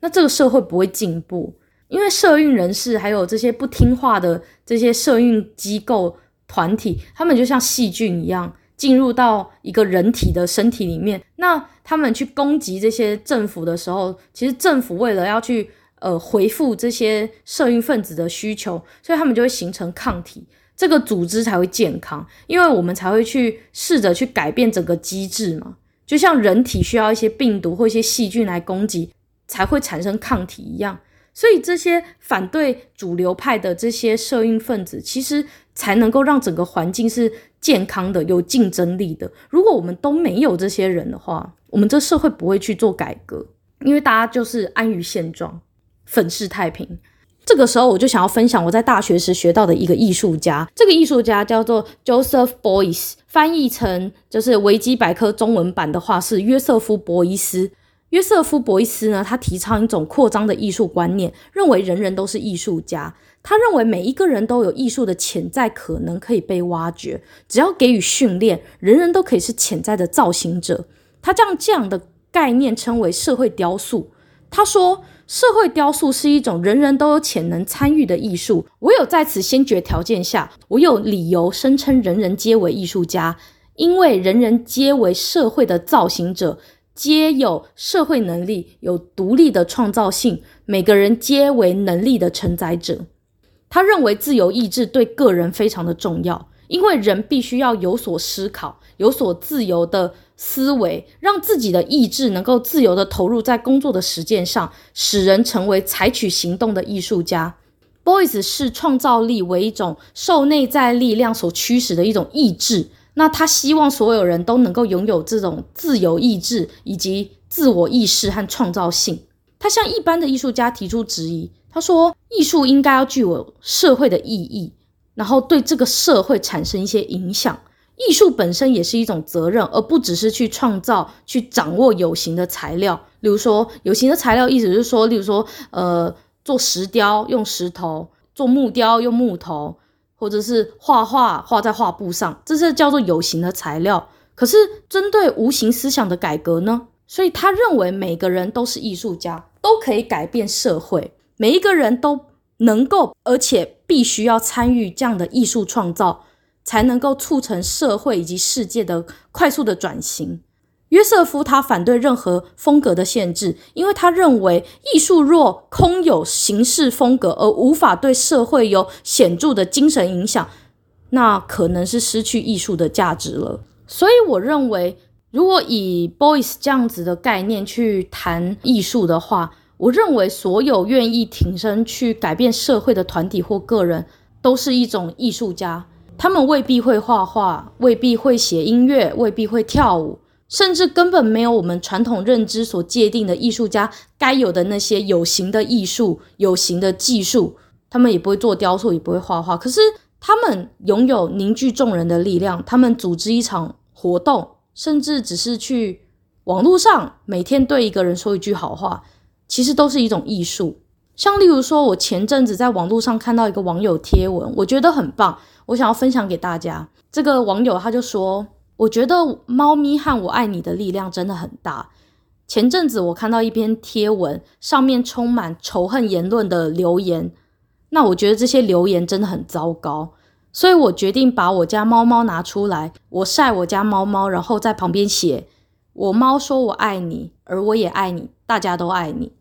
[SPEAKER 1] 那这个社会不会进步。因为社运人士还有这些不听话的这些社运机构团体，他们就像细菌一样。进入到一个人体的身体里面，那他们去攻击这些政府的时候，其实政府为了要去呃回复这些社运分子的需求，所以他们就会形成抗体，这个组织才会健康，因为我们才会去试着去改变整个机制嘛，就像人体需要一些病毒或一些细菌来攻击，才会产生抗体一样。所以这些反对主流派的这些社运分子，其实才能够让整个环境是健康的、有竞争力的。如果我们都没有这些人的话，我们这社会不会去做改革，因为大家就是安于现状，粉饰太平。这个时候，我就想要分享我在大学时学到的一个艺术家，这个艺术家叫做 Joseph Boyes，翻译成就是维基百科中文版的话是约瑟夫·博伊斯。约瑟夫·博伊斯呢，他提倡一种扩张的艺术观念，认为人人都是艺术家。他认为每一个人都有艺术的潜在可能可以被挖掘，只要给予训练，人人都可以是潜在的造型者。他将这样的概念称为社会雕塑。他说，社会雕塑是一种人人都有潜能参与的艺术。唯有在此先决条件下，我有理由声称人人皆为艺术家，因为人人皆为社会的造型者。皆有社会能力，有独立的创造性，每个人皆为能力的承载者。他认为自由意志对个人非常的重要，因为人必须要有所思考，有所自由的思维，让自己的意志能够自由地投入在工作的实践上，使人成为采取行动的艺术家。Boys 视创造力为一种受内在力量所驱使的一种意志。那他希望所有人都能够拥有这种自由意志以及自我意识和创造性。他向一般的艺术家提出质疑，他说：“艺术应该要具有社会的意义，然后对这个社会产生一些影响。艺术本身也是一种责任，而不只是去创造、去掌握有形的材料。例如说，有形的材料，意思是说，例如说，呃，做石雕用石头，做木雕用木头，或者是画画画在画布上，这是叫做有形的材料。可是，针对无形思想的改革呢？所以他认为每个人都是艺术家。”都可以改变社会，每一个人都能够，而且必须要参与这样的艺术创造，才能够促成社会以及世界的快速的转型。约瑟夫他反对任何风格的限制，因为他认为艺术若空有形式风格而无法对社会有显著的精神影响，那可能是失去艺术的价值了。所以我认为。如果以 Boys 这样子的概念去谈艺术的话，我认为所有愿意挺身去改变社会的团体或个人，都是一种艺术家。他们未必会画画，未必会写音乐，未必会跳舞，甚至根本没有我们传统认知所界定的艺术家该有的那些有形的艺术、有形的技术。他们也不会做雕塑，也不会画画，可是他们拥有凝聚众人的力量。他们组织一场活动。甚至只是去网络上每天对一个人说一句好话，其实都是一种艺术。像例如说，我前阵子在网络上看到一个网友贴文，我觉得很棒，我想要分享给大家。这个网友他就说：“我觉得猫咪和我爱你的力量真的很大。”前阵子我看到一篇贴文，上面充满仇恨言论的留言，那我觉得这些留言真的很糟糕。所以我决定把我家猫猫拿出来，我晒我家猫猫，然后在旁边写：“我猫说我爱你，而我也爱你，大家都爱你。”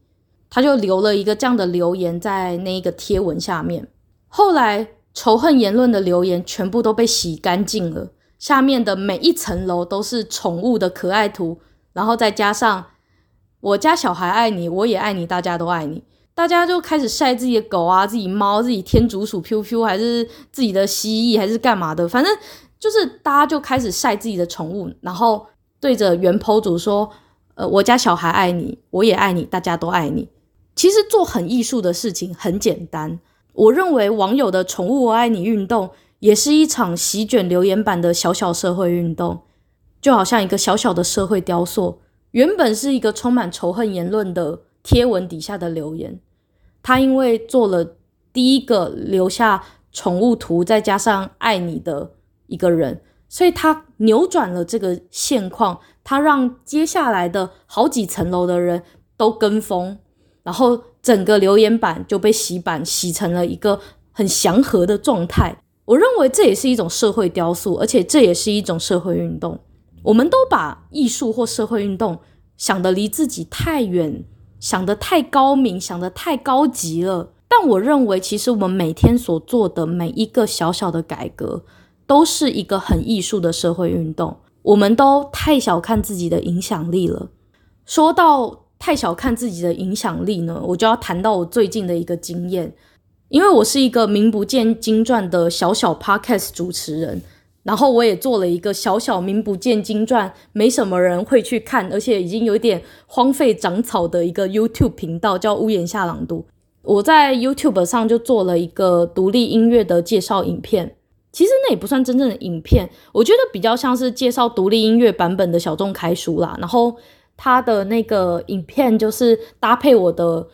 [SPEAKER 1] 他就留了一个这样的留言在那个贴文下面。后来仇恨言论的留言全部都被洗干净了，下面的每一层楼都是宠物的可爱图，然后再加上“我家小孩爱你，我也爱你，大家都爱你。”大家就开始晒自己的狗啊，自己猫，自己天竺鼠 Q Q，还是自己的蜥蜴，还是干嘛的？反正就是大家就开始晒自己的宠物，然后对着原 po 主说：“呃，我家小孩爱你，我也爱你，大家都爱你。”其实做很艺术的事情很简单。我认为网友的“宠物我爱你”运动也是一场席卷留言板的小小社会运动，就好像一个小小的社会雕塑，原本是一个充满仇恨言论的。贴文底下的留言，他因为做了第一个留下宠物图，再加上爱你的一个人，所以他扭转了这个现况，他让接下来的好几层楼的人都跟风，然后整个留言板就被洗版，洗成了一个很祥和的状态。我认为这也是一种社会雕塑，而且这也是一种社会运动。我们都把艺术或社会运动想得离自己太远。想得太高明，想得太高级了。但我认为，其实我们每天所做的每一个小小的改革，都是一个很艺术的社会运动。我们都太小看自己的影响力了。说到太小看自己的影响力呢，我就要谈到我最近的一个经验，因为我是一个名不见经传的小小 podcast 主持人。然后我也做了一个小小名不见经传，没什么人会去看，而且已经有点荒废长草的一个 YouTube 频道，叫屋檐下朗读。我在 YouTube 上就做了一个独立音乐的介绍影片，其实那也不算真正的影片，我觉得比较像是介绍独立音乐版本的小众开书啦。然后它的那个影片就是搭配我的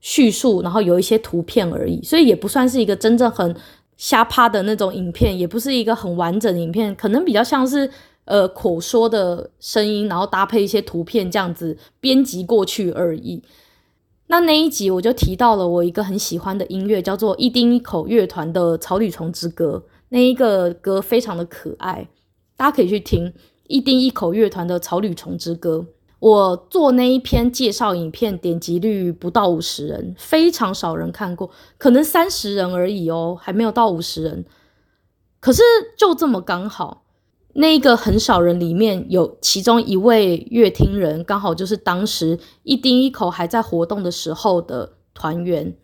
[SPEAKER 1] 叙述，然后有一些图片而已，所以也不算是一个真正很。瞎趴的那种影片，也不是一个很完整的影片，可能比较像是呃口说的声音，然后搭配一些图片这样子编辑过去而已。那那一集我就提到了我一个很喜欢的音乐，叫做一丁一口乐团的《草履虫之歌》，那一个歌非常的可爱，大家可以去听一丁一口乐团的《草履虫之歌》。我做那一篇介绍影片，点击率不到五十人，非常少人看过，可能三十人而已哦，还没有到五十人。可是就这么刚好，那个很少人里面有其中一位乐听人，刚好就是当时一丁一口还在活动的时候的团员。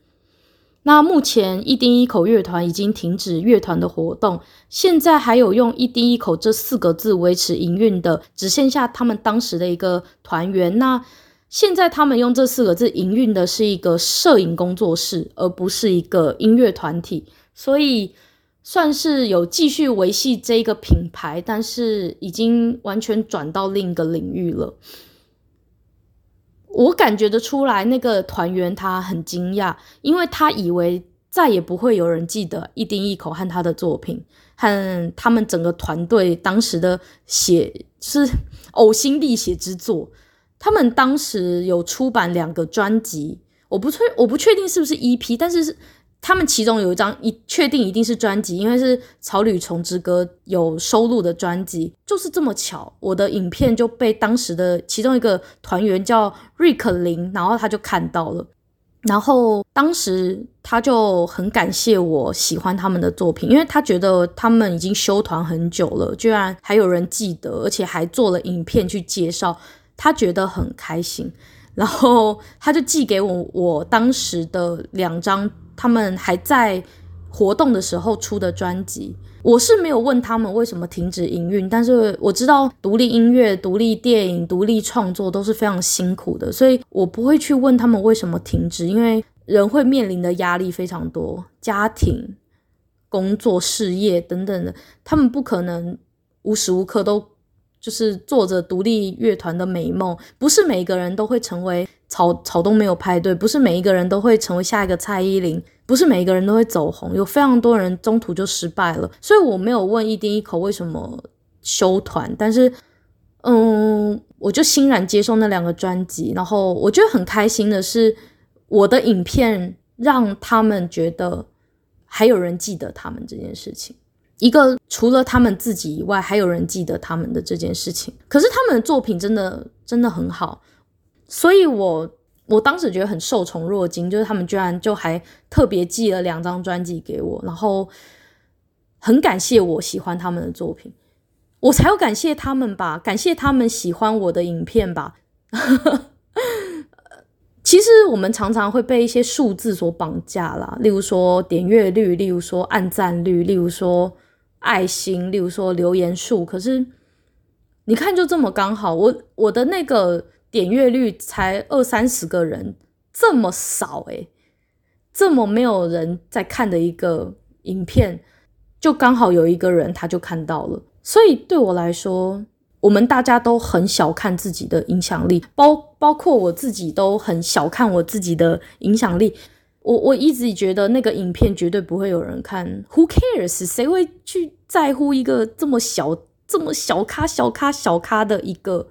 [SPEAKER 1] 那目前一丁一口乐团已经停止乐团的活动，现在还有用一丁一口这四个字维持营运的，只剩下他们当时的一个团员。那现在他们用这四个字营运的是一个摄影工作室，而不是一个音乐团体，所以算是有继续维系这一个品牌，但是已经完全转到另一个领域了。我感觉得出来，那个团员他很惊讶，因为他以为再也不会有人记得一丁一口和他的作品，和他们整个团队当时的写是呕心沥血之作。他们当时有出版两个专辑，我不确我不确定是不是 EP，但是是。他们其中有一张一确定一定是专辑，因为是《草履虫之歌》有收录的专辑，就是这么巧，我的影片就被当时的其中一个团员叫瑞克林，然后他就看到了，然后当时他就很感谢我喜欢他们的作品，因为他觉得他们已经休团很久了，居然还有人记得，而且还做了影片去介绍，他觉得很开心，然后他就寄给我我当时的两张。他们还在活动的时候出的专辑，我是没有问他们为什么停止营运，但是我知道独立音乐、独立电影、独立创作都是非常辛苦的，所以我不会去问他们为什么停止，因为人会面临的压力非常多，家庭、工作、事业等等的，他们不可能无时无刻都就是做着独立乐团的美梦，不是每个人都会成为。草草东没有派对，不是每一个人都会成为下一个蔡依林，不是每一个人都会走红，有非常多人中途就失败了。所以我没有问一丁一口为什么休团，但是，嗯，我就欣然接受那两个专辑，然后我觉得很开心的是，我的影片让他们觉得还有人记得他们这件事情，一个除了他们自己以外还有人记得他们的这件事情。可是他们的作品真的真的很好。所以我，我当时觉得很受宠若惊，就是他们居然就还特别寄了两张专辑给我，然后很感谢我喜欢他们的作品，我才要感谢他们吧，感谢他们喜欢我的影片吧。*laughs* 其实我们常常会被一些数字所绑架啦，例如说点阅率，例如说按赞率，例如说爱心，例如说留言数。可是你看，就这么刚好，我我的那个。点阅率才二三十个人，这么少诶，这么没有人在看的一个影片，就刚好有一个人他就看到了。所以对我来说，我们大家都很小看自己的影响力，包包括我自己都很小看我自己的影响力。我我一直觉得那个影片绝对不会有人看，Who cares？谁会去在乎一个这么小、这么小咖、小咖、小咖的一个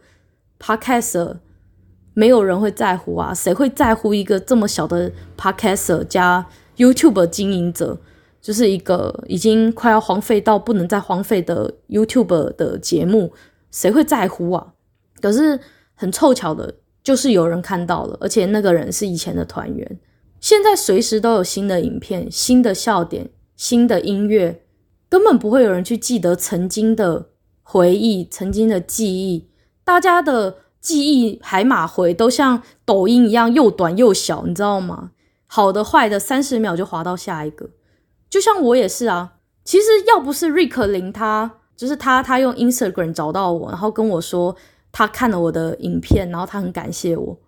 [SPEAKER 1] Podcast？没有人会在乎啊，谁会在乎一个这么小的 Podcaster 加 YouTube 经营者，就是一个已经快要荒废到不能再荒废的 YouTube 的节目，谁会在乎啊？可是很凑巧的，就是有人看到了，而且那个人是以前的团员。现在随时都有新的影片、新的笑点、新的音乐，根本不会有人去记得曾经的回忆、曾经的记忆，大家的。记忆海马回都像抖音一样又短又小，你知道吗？好的坏的三十秒就滑到下一个，就像我也是啊。其实要不是瑞克林他就是他，他用 Instagram 找到我，然后跟我说他看了我的影片，然后他很感谢我，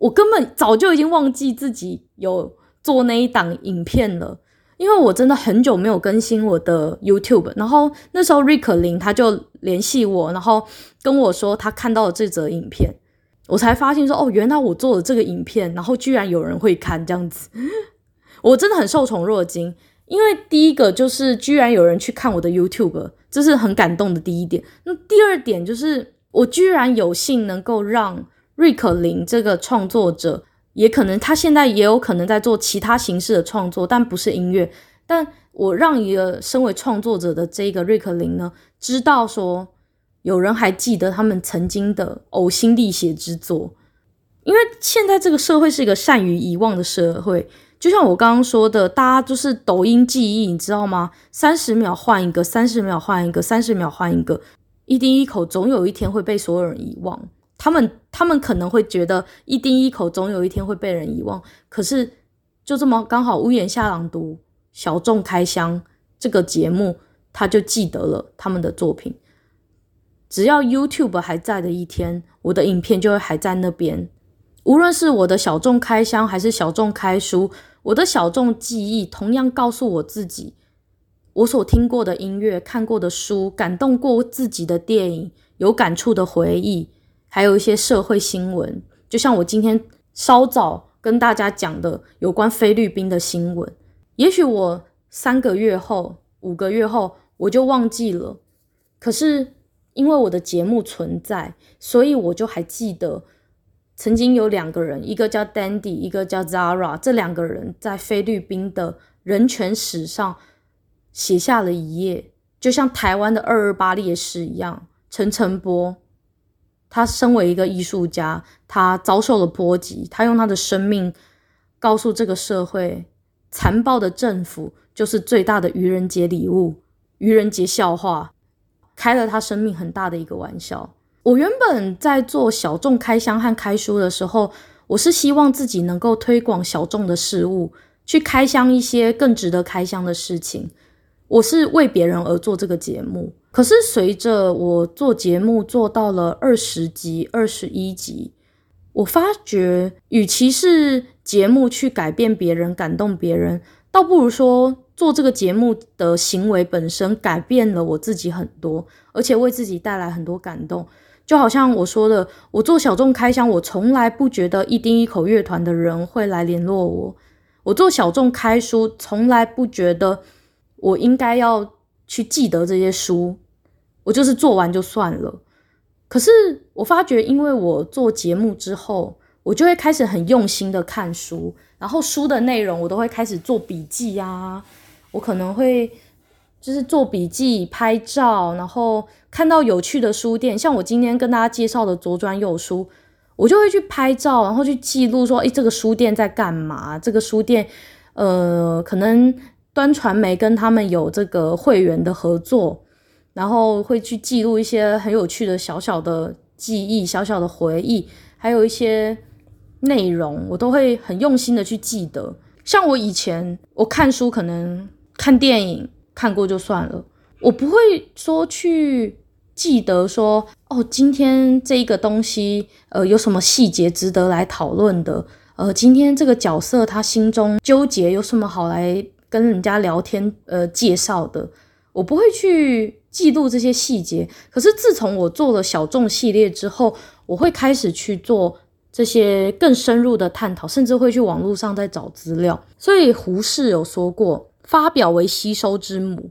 [SPEAKER 1] 我根本早就已经忘记自己有做那一档影片了。因为我真的很久没有更新我的 YouTube，然后那时候瑞克林他就联系我，然后跟我说他看到了这则影片，我才发现说哦，原来我做了这个影片，然后居然有人会看这样子，*laughs* 我真的很受宠若惊。因为第一个就是居然有人去看我的 YouTube，这是很感动的第一点。那第二点就是我居然有幸能够让瑞克林这个创作者。也可能他现在也有可能在做其他形式的创作，但不是音乐。但我让一个身为创作者的这个瑞克林呢，知道说有人还记得他们曾经的呕心沥血之作。因为现在这个社会是一个善于遗忘的社会，就像我刚刚说的，大家就是抖音记忆，你知道吗？三十秒换一个，三十秒换一个，三十秒换一个，一丁一口总有一天会被所有人遗忘。他们他们可能会觉得一丁一口总有一天会被人遗忘，可是就这么刚好屋檐下朗读小众开箱这个节目，他就记得了他们的作品。只要 YouTube 还在的一天，我的影片就会还在那边。无论是我的小众开箱还是小众开书，我的小众记忆同样告诉我自己，我所听过的音乐、看过的书、感动过自己的电影、有感触的回忆，还有一些社会新闻，就像我今天稍早跟大家讲的有关菲律宾的新闻。也许我三个月后、五个月后我就忘记了，可是因为我的节目存在，所以我就还记得。曾经有两个人，一个叫 Dandy，一个叫 Zara，这两个人在菲律宾的人权史上写下了一页，就像台湾的二二八烈士一样。陈澄波，他身为一个艺术家，他遭受了波及，他用他的生命告诉这个社会，残暴的政府就是最大的愚人节礼物，愚人节笑话，开了他生命很大的一个玩笑。我原本在做小众开箱和开书的时候，我是希望自己能够推广小众的事物，去开箱一些更值得开箱的事情。我是为别人而做这个节目。可是随着我做节目做到了二十集、二十一集，我发觉，与其是节目去改变别人、感动别人，倒不如说做这个节目的行为本身改变了我自己很多，而且为自己带来很多感动。就好像我说的，我做小众开箱，我从来不觉得一丁一口乐团的人会来联络我；我做小众开书，从来不觉得我应该要去记得这些书，我就是做完就算了。可是我发觉，因为我做节目之后，我就会开始很用心的看书，然后书的内容我都会开始做笔记啊，我可能会。就是做笔记、拍照，然后看到有趣的书店，像我今天跟大家介绍的左转右书，我就会去拍照，然后去记录说，诶，这个书店在干嘛？这个书店，呃，可能端传媒跟他们有这个会员的合作，然后会去记录一些很有趣的小小的记忆、小小的回忆，还有一些内容，我都会很用心的去记得。像我以前我看书，可能看电影。看过就算了，我不会说去记得说哦，今天这一个东西呃有什么细节值得来讨论的，呃，今天这个角色他心中纠结有什么好来跟人家聊天呃介绍的，我不会去记录这些细节。可是自从我做了小众系列之后，我会开始去做这些更深入的探讨，甚至会去网络上再找资料。所以胡适有说过。发表为吸收之母。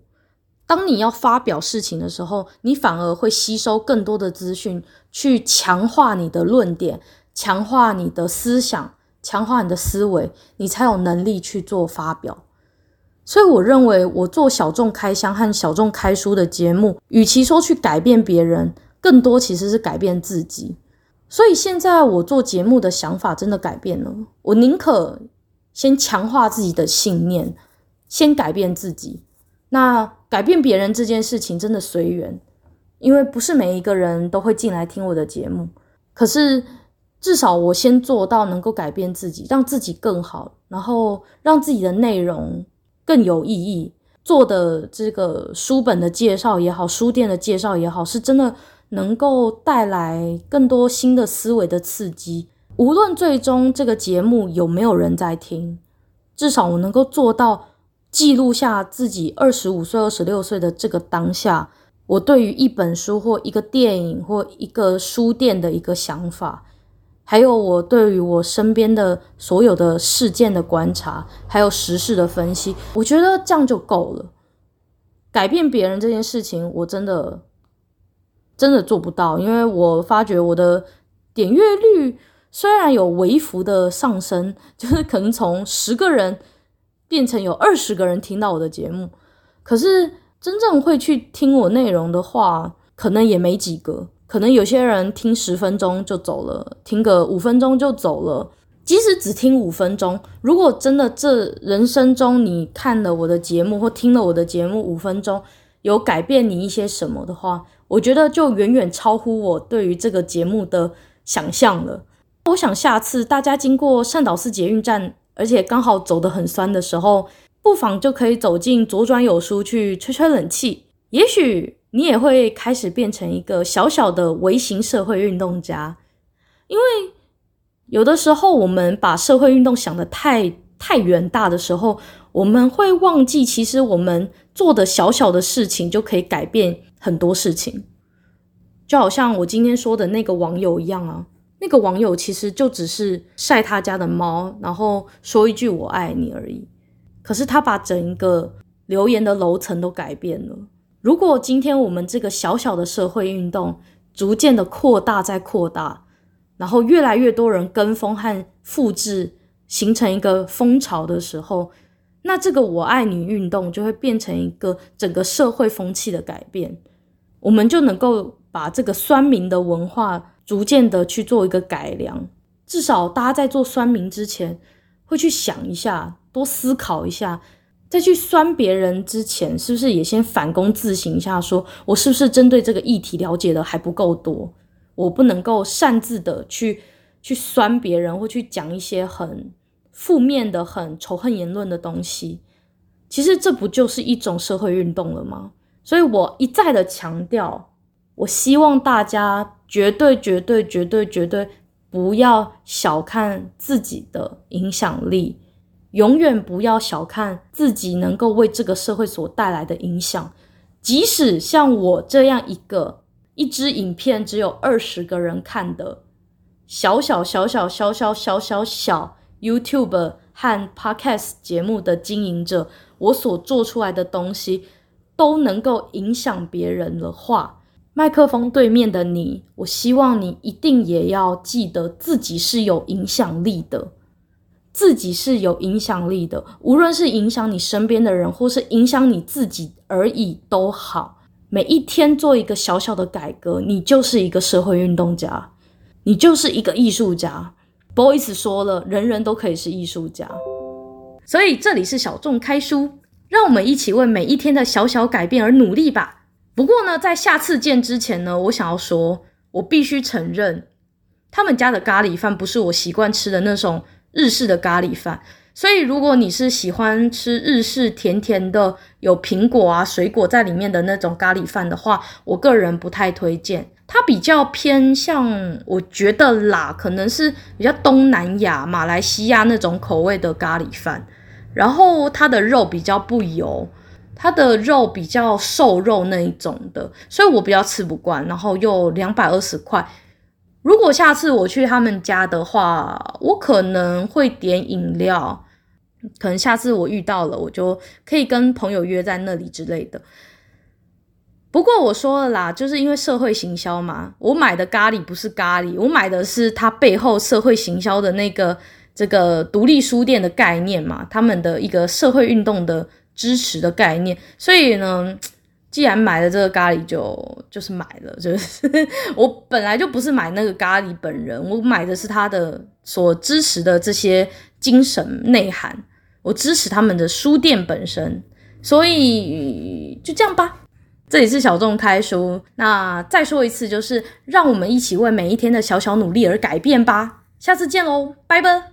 [SPEAKER 1] 当你要发表事情的时候，你反而会吸收更多的资讯，去强化你的论点，强化你的思想，强化你的思维，你才有能力去做发表。所以，我认为我做小众开箱和小众开书的节目，与其说去改变别人，更多其实是改变自己。所以，现在我做节目的想法真的改变了。我宁可先强化自己的信念。先改变自己，那改变别人这件事情真的随缘，因为不是每一个人都会进来听我的节目。可是至少我先做到能够改变自己，让自己更好，然后让自己的内容更有意义。做的这个书本的介绍也好，书店的介绍也好，是真的能够带来更多新的思维的刺激。无论最终这个节目有没有人在听，至少我能够做到。记录下自己二十五岁、二十六岁的这个当下，我对于一本书或一个电影或一个书店的一个想法，还有我对于我身边的所有的事件的观察，还有时事的分析，我觉得这样就够了。改变别人这件事情，我真的真的做不到，因为我发觉我的点阅率虽然有微幅的上升，*laughs* 就是可能从十个人。变成有二十个人听到我的节目，可是真正会去听我内容的话，可能也没几个。可能有些人听十分钟就走了，听个五分钟就走了。即使只听五分钟，如果真的这人生中你看了我的节目或听了我的节目五分钟，有改变你一些什么的话，我觉得就远远超乎我对于这个节目的想象了。我想下次大家经过善导寺捷运站。而且刚好走得很酸的时候，不妨就可以走进左转有书去吹吹冷气。也许你也会开始变成一个小小的微型社会运动家，因为有的时候我们把社会运动想得太太远大的时候，我们会忘记其实我们做的小小的事情就可以改变很多事情。就好像我今天说的那个网友一样啊，那个网友其实就只是晒他家的猫，然后说一句“我爱你”而已，可是他把整一个留言的楼层都改变了。如果今天我们这个小小的社会运动逐渐的扩大再扩大，然后越来越多人跟风和复制，形成一个风潮的时候，那这个我爱你运动就会变成一个整个社会风气的改变，我们就能够把这个酸民的文化逐渐的去做一个改良。至少大家在做酸民之前，会去想一下，多思考一下。在去酸别人之前，是不是也先反躬自省一下说，说我是不是针对这个议题了解的还不够多？我不能够擅自的去去酸别人，或去讲一些很负面的、很仇恨言论的东西。其实这不就是一种社会运动了吗？所以我一再的强调，我希望大家绝对、绝对、绝对、绝对不要小看自己的影响力。永远不要小看自己能够为这个社会所带来的影响，即使像我这样一个一支影片只有二十个人看的小小小小小小小小小 YouTube 和 Podcast 节目的经营者，我所做出来的东西都能够影响别人的话，麦克风对面的你，我希望你一定也要记得自己是有影响力的。自己是有影响力的，无论是影响你身边的人，或是影响你自己而已都好。每一天做一个小小的改革，你就是一个社会运动家，你就是一个艺术家。Boyce 说了，人人都可以是艺术家。所以这里是小众开书，让我们一起为每一天的小小改变而努力吧。不过呢，在下次见之前呢，我想要说，我必须承认，他们家的咖喱饭不是我习惯吃的那种。日式的咖喱饭，所以如果你是喜欢吃日式甜甜的，有苹果啊、水果在里面的那种咖喱饭的话，我个人不太推荐。它比较偏向，我觉得啦，可能是比较东南亚、马来西亚那种口味的咖喱饭。然后它的肉比较不油，它的肉比较瘦肉那一种的，所以我比较吃不惯。然后又两百二十块。如果下次我去他们家的话，我可能会点饮料。可能下次我遇到了，我就可以跟朋友约在那里之类的。不过我说了啦，就是因为社会行销嘛，我买的咖喱不是咖喱，我买的是它背后社会行销的那个这个独立书店的概念嘛，他们的一个社会运动的支持的概念，所以呢。既然买了这个咖喱就，就是买了，*laughs* 就是我本来就不是买那个咖喱本人，我买的是他的所支持的这些精神内涵，我支持他们的书店本身，所以就这样吧。这里是小众开书，那再说一次，就是让我们一起为每一天的小小努力而改变吧。下次见喽，拜拜。